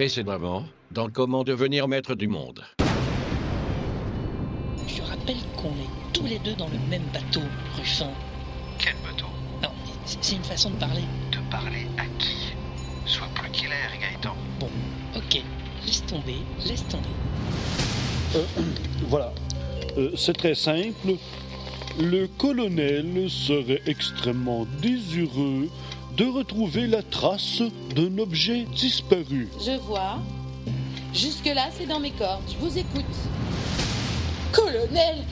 Précédemment, dans Comment devenir maître du monde. Je rappelle qu'on est tous les deux dans le même bateau, Ruffin. Quel bateau? Non, c'est une façon de parler. De parler à qui? Sois plus clair, Gaëtan. Bon, ok, laisse tomber, laisse tomber. Euh, voilà, Euh, c'est très simple. Le colonel serait extrêmement désireux de retrouver la trace d'un objet disparu. Je vois. Jusque-là, c'est dans mes cordes. Je vous écoute. Colonel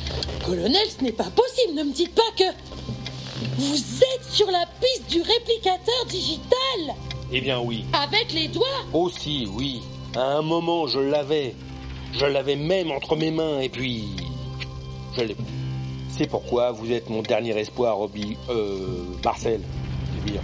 Colonel, ce n'est pas possible, ne me dites pas que... Vous êtes sur la piste du réplicateur digital Eh bien oui. Avec les doigts Aussi, oui. À un moment, je l'avais. Je l'avais même entre mes mains et puis... Je l'ai... C'est pourquoi vous êtes mon dernier espoir, Obi... Euh... Marcel. C'est bien.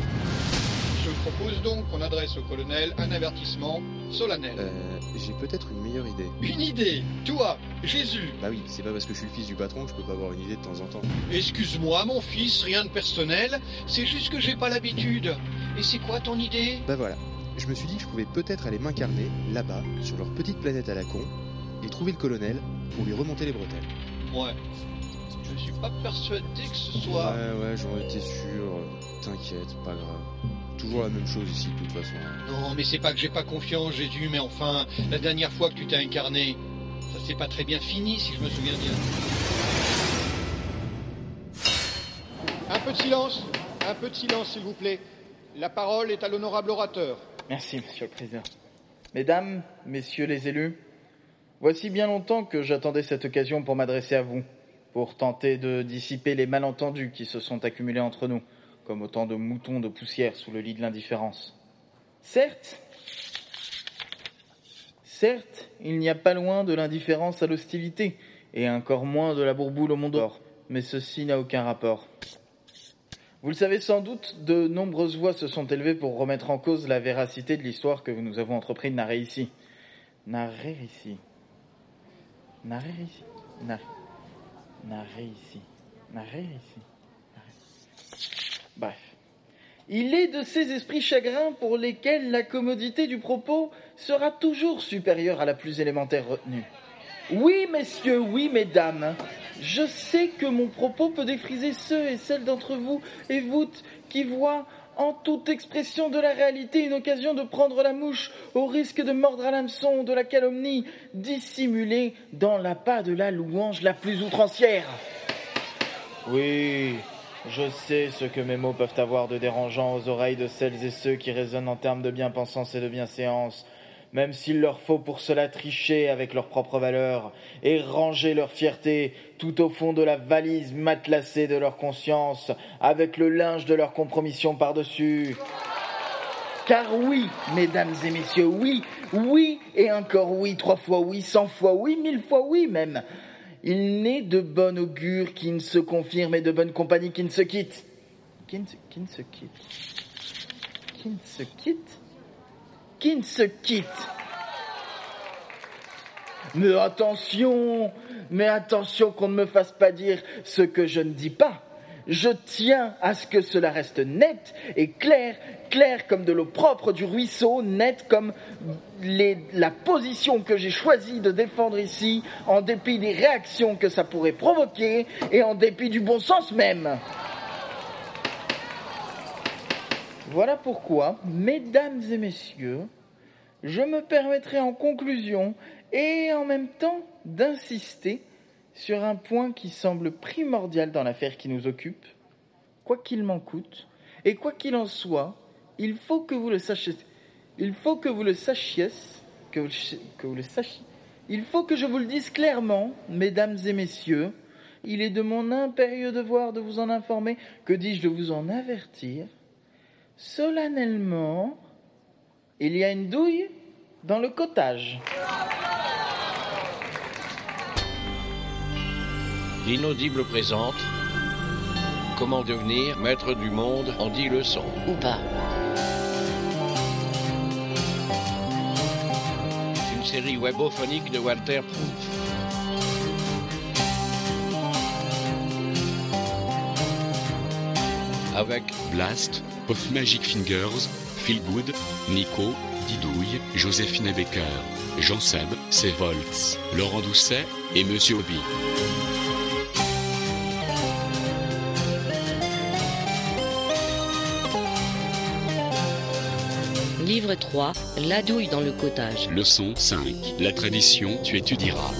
Je propose donc qu'on adresse au colonel un avertissement solennel. Euh, j'ai peut-être une meilleure idée. Une idée Toi, Jésus Bah oui, c'est pas parce que je suis le fils du patron que je peux pas avoir une idée de temps en temps. Excuse-moi, mon fils, rien de personnel. C'est juste que j'ai pas l'habitude. Et c'est quoi ton idée Bah voilà. Je me suis dit que je pouvais peut-être aller m'incarner là-bas, sur leur petite planète à la con, et trouver le colonel pour lui remonter les bretelles. Ouais. Je suis pas persuadé que ce soit. Ouais, ouais, j'en étais sûr. T'inquiète, pas grave. Toujours la même chose ici, de toute façon. Non, mais c'est pas que j'ai pas confiance, Jésus, mais enfin, la dernière fois que tu t'es incarné, ça s'est pas très bien fini, si je me souviens bien. Un peu de silence, un peu de silence, s'il vous plaît. La parole est à l'honorable orateur. Merci, Monsieur le Président. Mesdames, Messieurs les élus, voici bien longtemps que j'attendais cette occasion pour m'adresser à vous, pour tenter de dissiper les malentendus qui se sont accumulés entre nous, comme autant de moutons de poussière sous le lit de l'indifférence. Certes, certes, il n'y a pas loin de l'indifférence à l'hostilité, et encore moins de la bourboule au monde d'or, mais ceci n'a aucun rapport. Vous le savez sans doute, de nombreuses voix se sont élevées pour remettre en cause la véracité de l'histoire que nous avons entrepris de narrer ici. Narrer ici. Narrer ici. Narrer. Narrer ici. Narrer ici. Bref. Il est de ces esprits chagrins pour lesquels la commodité du propos sera toujours supérieure à la plus élémentaire retenue. Oui, messieurs, oui, mesdames, je sais que mon propos peut défriser ceux et celles d'entre vous et vous qui voient en toute expression de la réalité une occasion de prendre la mouche au risque de mordre à l'hameçon de la calomnie dissimulée dans l'appât de la louange la plus outrancière. Oui, je sais ce que mes mots peuvent avoir de dérangeant aux oreilles de celles et ceux qui raisonnent en termes de bien-pensance et de bienséance, même s'il leur faut pour cela tricher avec leurs propres valeurs et ranger leur fierté tout au fond de la valise matelassée de leur conscience, avec le linge de leur compromission par-dessus. Car oui, mesdames et messieurs, oui, oui, et encore oui, trois fois oui, cent fois oui, mille fois oui même. Il n'est de bon augure qui ne se confirme et de bonne compagnie qui ne se quitte. Qui ne, se quitte Qui ne se quitte Qui ne se quitte Mais attention, mais attention qu'on ne me fasse pas dire ce que je ne dis pas. Je tiens à ce que cela reste net et clair, clair comme de l'eau propre du ruisseau, net comme la position que j'ai choisi de défendre ici, en dépit des réactions que ça pourrait provoquer et en dépit du bon sens même. Voilà pourquoi, mesdames et messieurs, je me permettrai en conclusion et en même temps d'insister sur un point qui semble primordial dans l'affaire qui nous occupe, quoi qu'il m'en coûte, et quoi qu'il en soit, il faut que vous le sachiez, il faut que vous le sachiez, il faut que je vous le dise clairement, mesdames et messieurs, il est de mon impérieux devoir de vous en informer, que dis-je de vous en avertir, solennellement, il y a une douille dans le cottage. L'inaudible présente Comment devenir maître du monde en 10 leçons. Ou pas. Une série webophonique de Walter Proof. Avec Blast, Of Magic Fingers, Feel Good, Nico, Didouille, Joséphine Becker, Jean Seb, c'est Volts, Laurent Doucet et Monsieur Obi. Livre 3, La douille dans le cottage. Leçon 5. La tradition, tu étudieras.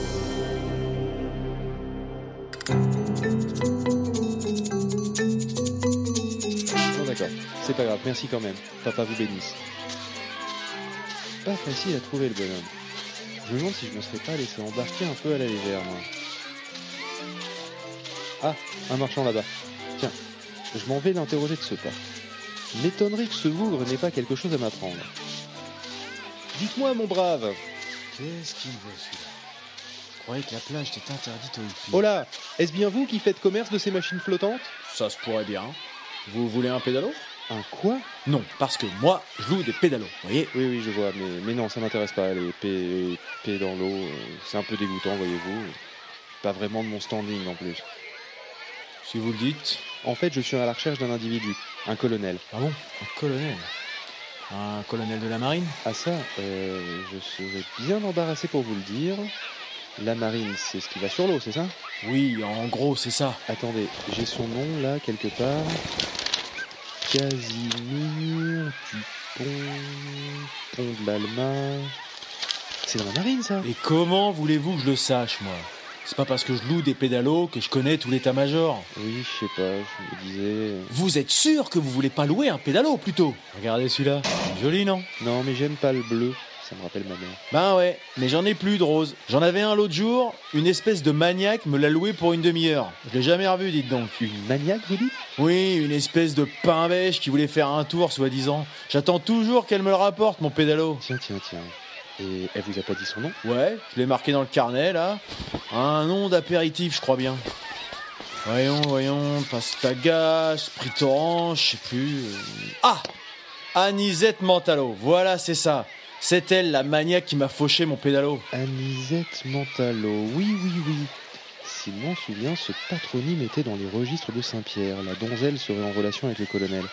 Bon d'accord, c'est pas grave, merci quand même. Papa vous bénisse. Pas facile à trouver le bonhomme. Je me demande si je me serais pas laissé embarquer un peu à la légère, moi. Ah, un marchand là-bas. Tiens, je m'en vais l'interroger de ce pas. M'étonnerait que ce bougre n'ait pas quelque chose à m'apprendre. Dites-moi, mon brave. Qu'est-ce qu'il veut celui-là? Je croyais que la plage était interdite aux hippies. Oh là, est-ce bien vous qui faites commerce de ces machines flottantes? Ça se pourrait bien. Vous voulez un pédalo? Un quoi? Non, parce que moi, je loue des pédalos, vous voyez? Oui, oui, je vois, mais, mais non, ça m'intéresse pas. Les P, P dans l'eau, euh, c'est un peu dégoûtant, voyez-vous. Pas vraiment de mon standing en plus. Si vous le dites. En fait, je suis à la recherche d'un individu, un colonel. Ah bon Un colonel Un colonel de la marine? Ah ça, euh, je serais bien embarrassé pour vous le dire. La marine, c'est ce qui va sur l'eau, c'est ça? Oui, en gros, c'est ça. Attendez, j'ai son nom là, quelque part. Casimir Dupont, Pont de l'Alma. C'est dans la marine, ça? Et comment voulez-vous que je le sache, moi? C'est pas parce que je loue des pédalos que je connais tout l'état-major. Oui, je sais pas, je me disais... Vous êtes sûr que vous voulez pas louer un pédalo, plutôt? Regardez celui-là. Joli, non? Non, mais j'aime pas le bleu. Ça me rappelle ma mère. Ben ouais, mais j'en ai plus de rose. J'en avais un l'autre jour, une espèce de maniaque me l'a loué pour une demi-heure. Je l'ai jamais revu, dites donc. Une maniaque, vous dites? Oui, une espèce de pain bêche qui voulait faire un tour, soi-disant. J'attends toujours qu'elle me le rapporte, mon pédalo. Tiens, tiens, tiens. Et elle vous a pas dit son nom Ouais, je l'ai marqué dans le carnet, là. Un nom d'apéritif, je crois bien. Voyons, voyons, pastaga, sprit orange, je sais plus. euh. Ah Anisette Mentalo, voilà, c'est ça. C'est elle, la maniaque qui m'a fauché mon pédalo. Anisette Mentalo, oui, oui, oui. Si je m'en souviens, ce patronyme était dans les registres de Saint-Pierre. La donzelle serait en relation avec le colonel.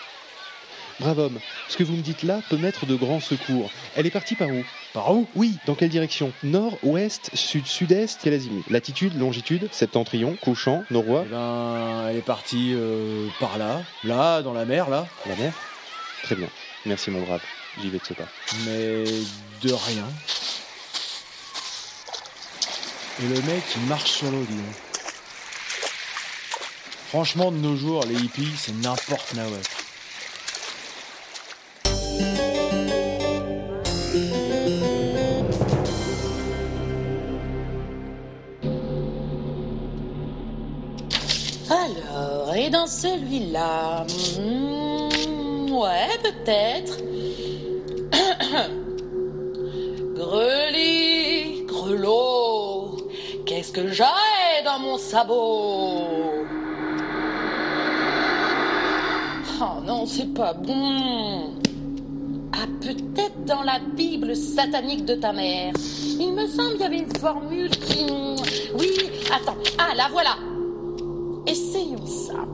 Brave homme, ce que vous me dites là peut mettre de grands secours. Elle est partie par où? Par où? Oui, dans quelle direction? Nord, ouest, sud, sud-est, quel azimut Latitude, longitude, septentrion, couchant, noroît Eh ben, elle est partie euh, par là, là, dans la mer, là. La mer? Très bien. Merci mon brave. J'y vais de ce pas. Mais de rien. Et le mec, il marche sur l'eau, dis donc. Franchement, de nos jours, les hippies, c'est n'importe quoi. Dans celui-là hmm, Ouais, peut-être. Greli, grelot, qu'est-ce que j'ai dans mon sabot? Oh non, c'est pas bon. Ah, peut-être dans la Bible satanique de ta mère. Il me semble qu'il y avait une formule qui... Oui, attends. Ah, là, voilà. Essayons ça.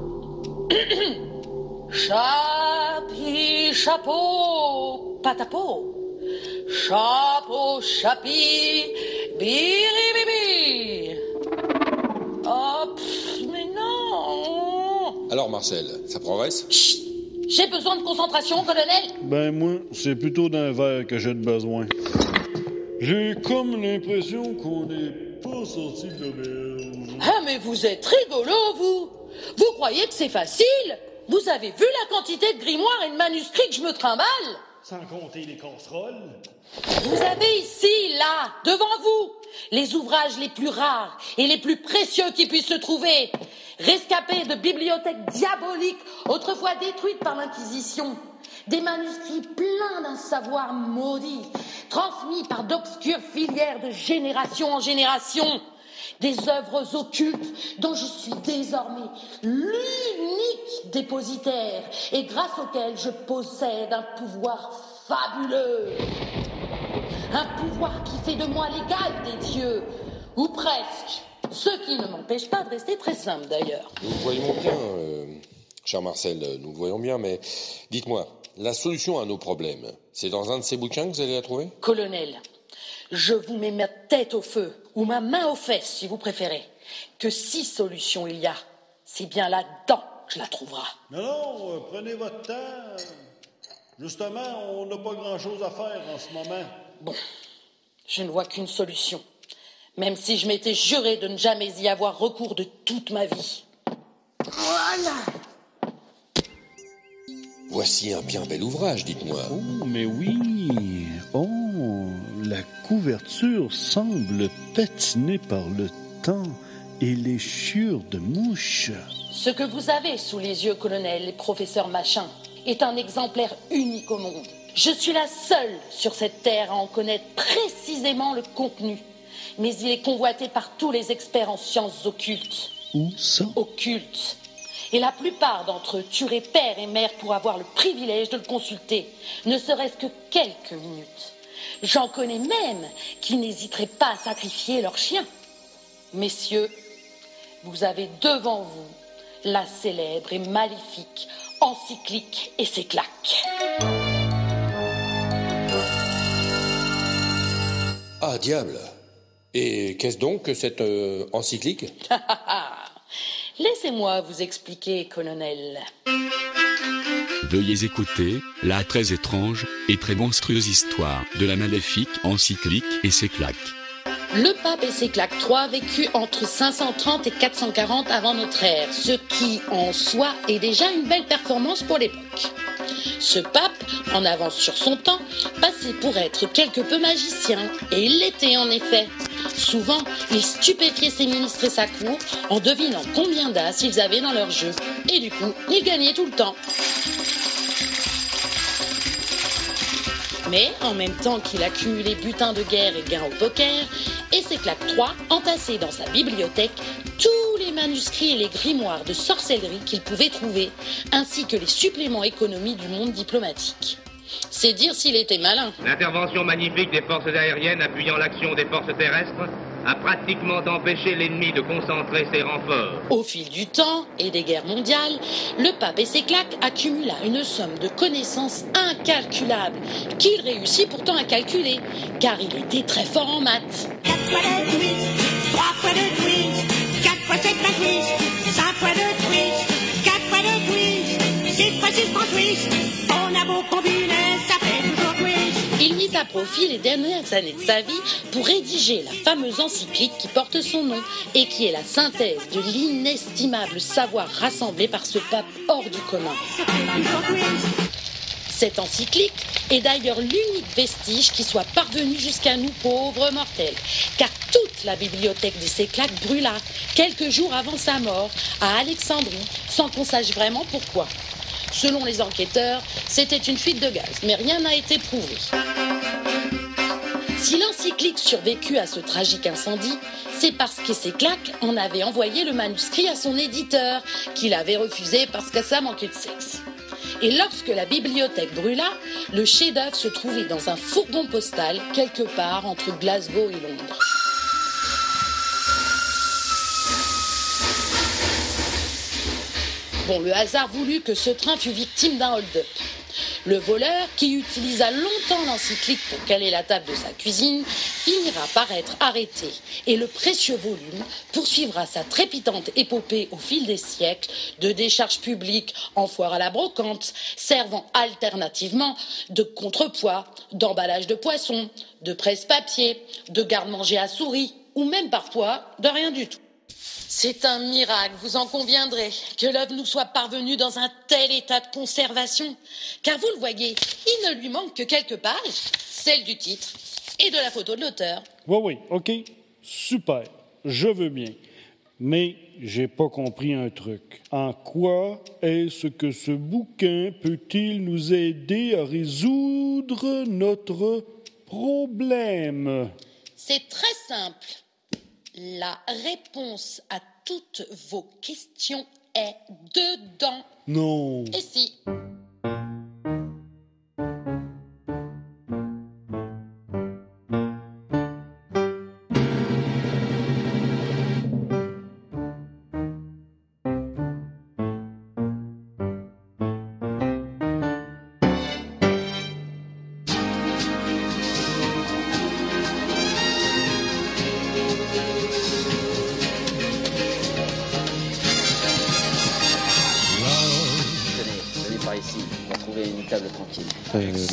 Chapi, chapeau, patapo. Chapeau, chapi, biribibi. Oh, pff, mais non. Alors Marcel, ça progresse? Chut. J'ai besoin de concentration, colonel. Ben moi, c'est plutôt d'un verre que j'ai de besoin. J'ai comme l'impression qu'on n'est pas sorti de l'auberge. Ah, mais vous êtes rigolo, vous. Vous croyez que c'est facile? Vous avez vu la quantité de grimoires et de manuscrits que je me trimballe? Sans compter les casseroles. Vous avez ici, là, devant vous, les ouvrages les plus rares et les plus précieux qui puissent se trouver, rescapés de bibliothèques diaboliques autrefois détruites par l'Inquisition, des manuscrits pleins d'un savoir maudit, transmis par d'obscures filières de génération en génération, des œuvres occultes dont je suis désormais l'unique dépositaire et grâce auquel je possède un pouvoir fabuleux. Un pouvoir qui fait de moi l'égal des dieux, ou presque. Ce qui ne m'empêche pas de rester très simple d'ailleurs. Nous voyons bien. euh, Cher Marcel, nous le voyons bien, mais dites-moi, la solution à nos problèmes, c'est dans un de ces bouquins que vous allez la trouver? Colonel, je vous mets ma tête au feu, ou ma main aux fesses, si vous préférez, que si solutions il y a, c'est bien là-dedans que je la trouverai. Non, non, euh, prenez votre temps. Justement, on n'a pas grand-chose à faire en ce moment. Bon, je ne vois qu'une solution, même si je m'étais juré de ne jamais y avoir recours de toute ma vie. Voilà Voici un bien bel ouvrage, dites-moi. Oh, mais oui. Oh, la couverture semble patinée par le temps et les chiures de mouches. Ce que vous avez sous les yeux, colonel et professeur Machin, est un exemplaire unique au monde. Je suis la seule sur cette terre à en connaître précisément le contenu. Mais il est convoité par tous les experts en sciences occultes. Où ça? Occultes. Et la plupart d'entre eux tueraient père et mère pour avoir le privilège de le consulter, ne serait-ce que quelques minutes. J'en connais même qui n'hésiteraient pas à sacrifier leur chien. Messieurs, vous avez devant vous la célèbre et maléfique encyclique et ses claques. Ah, diable Et qu'est-ce donc que cette euh, encyclique? Laissez-moi vous expliquer, colonel. Veuillez écouter la très étrange et très monstrueuse histoire de la maléfique encyclique et ses claques. Le pape et ses claques 3 vécut entre 530 et 440 avant notre ère, ce qui en soi est déjà une belle performance pour l'époque. Ce pape, en avance sur son temps, passait pour être quelque peu magicien, et il l'était en effet. Souvent, il stupéfiait ses ministres et sa cour en devinant combien d'as ils avaient dans leur jeu, et du coup, il gagnait tout le temps. Mais en même temps qu'il accumulait butin de guerre et gains au poker, et claques 3 entassés dans sa bibliothèque tous les manuscrits et les grimoires de sorcellerie qu'il pouvait trouver, ainsi que les suppléments économie du monde diplomatique. C'est dire s'il était malin. L'intervention magnifique des forces aériennes appuyant l'action des forces terrestres a pratiquement empêché l'ennemi de concentrer ses renforts. Au fil du temps et des guerres mondiales, le pape et ses claques accumula une somme de connaissances incalculables qu'il réussit pourtant à calculer, car il était très fort en maths. 4 fois 2, twist. 3 fois 2, twist. 4 fois 7, 28. 5 fois 2, twist. 4 fois 2, twist. 6 fois 6, 38. On a beau combiner, ça Il mit à profit les dernières années de sa vie pour rédiger la fameuse encyclique qui porte son nom et qui est la synthèse de l'inestimable savoir rassemblé par ce pape hors du commun. Cette encyclique est d'ailleurs l'unique vestige qui soit parvenu jusqu'à nous pauvres mortels, car toute la bibliothèque des Séclaques brûla quelques jours avant sa mort à Alexandrie, sans qu'on sache vraiment pourquoi. Selon les enquêteurs, c'était une fuite de gaz, mais rien n'a été prouvé. Si l'encyclique survécut à ce tragique incendie, c'est parce que Séclaque en avait envoyé le manuscrit à son éditeur, qu'il avait refusé parce que ça manquait de sexe. Et lorsque la bibliothèque brûla, le chef-d'œuvre se trouvait dans un fourgon postal quelque part entre Glasgow et Londres. Bon, le hasard voulut que ce train fût victime d'un hold-up. Le voleur, qui utilisa longtemps l'encyclique pour caler la table de sa cuisine, finira par être arrêté et le précieux volume poursuivra sa trépidante épopée au fil des siècles de décharges publiques en foire à la brocante, servant alternativement de contrepoids, d'emballage de poissons, de presse-papier, de garde-manger à souris ou même parfois de rien du tout. C'est un miracle, vous en conviendrez, que l'œuvre nous soit parvenue dans un tel état de conservation. Car vous le voyez, il ne lui manque que quelques pages, celle du titre et de la photo de l'auteur. Oui, oui, OK. Super. Je veux bien. Mais j'ai pas compris un truc. En quoi est-ce que ce bouquin peut-il nous aider à résoudre notre problème? C'est très simple. La réponse à toutes vos questions est dedans. Non. Et si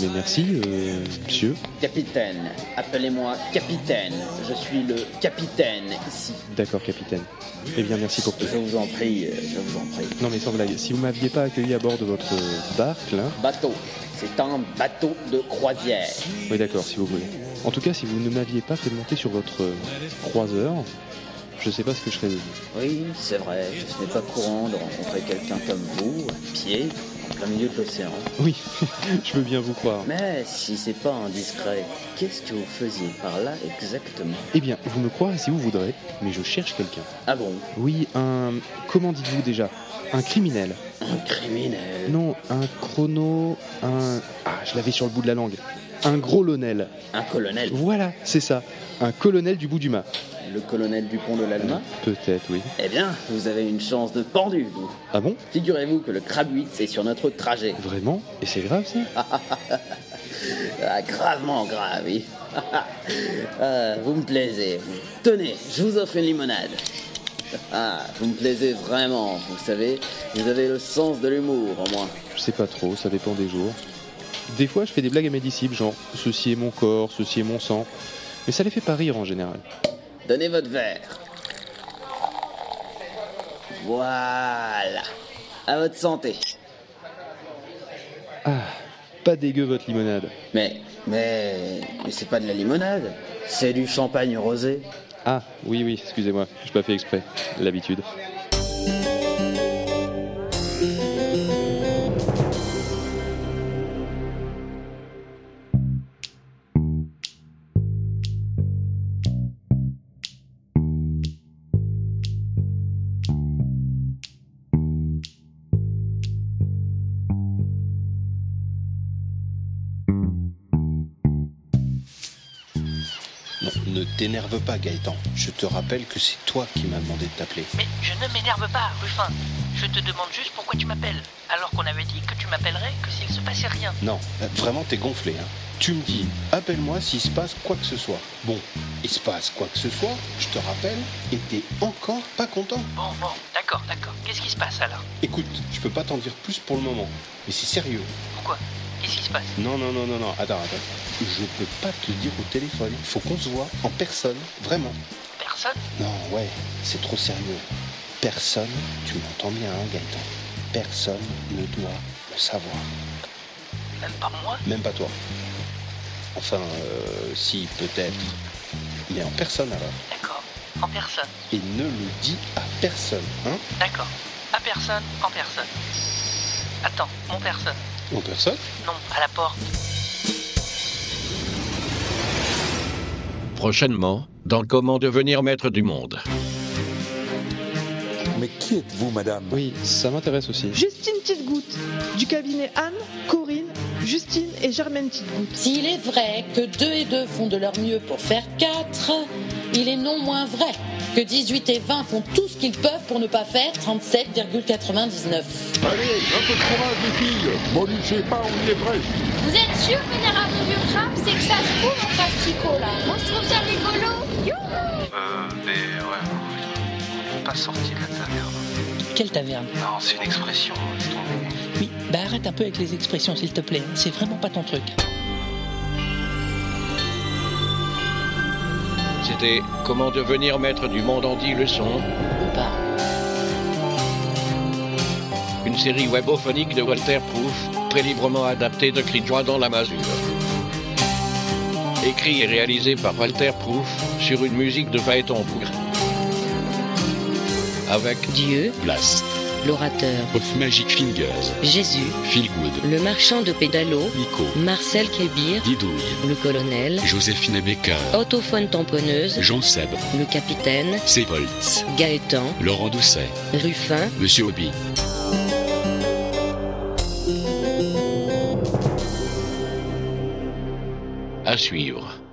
mais merci, euh, monsieur. Capitaine, appelez-moi capitaine. Je suis le capitaine ici. D'accord, capitaine. Eh bien, merci pour tout. Je vous en prie, euh, je vous en prie. Non, mais sans blague, si vous m'aviez pas accueilli à bord de votre barque, là. Bateau. C'est un bateau de croisière. Oui, d'accord, si vous voulez. En tout cas, si vous ne m'aviez pas fait monter sur votre euh, croiseur, je sais pas ce que je serais devenu. Oui, c'est vrai. Ce n'est pas courant de rencontrer quelqu'un comme vous, à pied, en plein milieu de l'océan. Oui, je veux bien vous croire. Mais si c'est pas indiscret, qu'est-ce que vous faisiez par là exactement? Eh bien, vous me croirez si vous voudrez, mais je cherche quelqu'un. Ah bon? Oui, un. Comment dites-vous déjà? Un criminel. Un criminel? Non, un chrono. Un. Ah, je l'avais sur le bout de la langue. Un gros lonel. Un colonel? Voilà, c'est ça. Un colonel du bout du mât. Le colonel Dupont de l'Alma Peut-être, oui. Eh bien, vous avez une chance de pendu, vous. Ah bon? Figurez-vous que le crabe 8 est sur notre trajet. Vraiment? Et c'est grave, ça? Ah, gravement grave, oui. Ah, vous me plaisez. Tenez, je vous offre une limonade. Ah, vous me plaisez vraiment, vous savez. Vous avez le sens de l'humour, au moins. Je sais pas trop, ça dépend des jours. Des fois, je fais des blagues à mes disciples, genre ceci est mon corps, ceci est mon sang. Mais ça les fait pas rire en général. Donnez votre verre. Voilà. À votre santé. Ah, pas dégueu votre limonade. Mais, mais, mais c'est pas de la limonade. C'est du champagne rosé. Ah, oui, oui, excusez-moi, j'ai pas fait exprès. L'habitude. T'énerve pas, Gaëtan. Je te rappelle que c'est toi qui m'as demandé de t'appeler. Mais je ne m'énerve pas, Ruffin. Je te demande juste pourquoi tu m'appelles. Alors qu'on avait dit que tu m'appellerais que s'il se passait rien. Non, euh, vraiment, t'es gonflé. Hein. Tu me dis, appelle-moi s'il se passe quoi que ce soit. Bon, il se passe quoi que ce soit, je te rappelle, et t'es encore pas content. Bon, bon, d'accord, d'accord. Qu'est-ce qui se passe alors? Écoute, je peux pas t'en dire plus pour le moment, mais c'est sérieux. Pourquoi? Qu'est-ce qui se passe? Non, non, non, non, non, attends, attends. Je peux pas te le dire au téléphone. Il faut qu'on se voit en personne, vraiment. Personne? Non, ouais, c'est trop sérieux. Personne, tu m'entends bien, hein, Gaëtan Personne ne doit le savoir. Même pas moi? Même pas toi. Enfin, euh, si, peut-être. Mais en personne alors. D'accord. En personne. Et ne le dis à personne, hein? D'accord. À personne, en personne. Attends, mon personne. En personne? Non, à la porte. Prochainement, dans Comment devenir maître du monde. Mais qui êtes-vous, madame? Oui, ça m'intéresse aussi. Justine Petite-Goutte, du cabinet Anne, Corinne, Justine et Germaine Petite-Goutte. S'il est vrai que deux et deux font de leur mieux pour faire quatre, il est non moins vrai que 18 et 20 font tout ce qu'ils peuvent pour ne pas faire 37,99. Allez, un peu de courage, les filles. Bon, ne sais pas, on y est presque. Vous êtes sûr, vénérable vieux c'est que ça se trouve là Moi je trouve ça rigolo. Youhou Euh, mais ouais, on n'est pas sorti de la taverne. Quelle taverne? Non, c'est une expression, laisse tomber. Oui, bah arrête un peu avec les expressions, s'il te plaît. C'est vraiment pas ton truc. C'était Comment devenir maître du monde en 10 leçons. Une série webophonique de Walter Proof, très librement adaptée de Cri de joie dans la masure. Écrit et réalisé par Walter Proof sur une musique de Phaéton Bougre. Avec Dieu, Blast, l'orateur, Of Magic Fingers, Jésus, Feel Good, le marchand de pédalo, Nico, Marcel Kébir, Didouille, le colonel, Joséphine Becker, autophone tamponneuse, Jean Seb, le capitaine, Sevoltz, Gaëtan, Laurent Doucet, Ruffin, Monsieur Hobby. À suivre.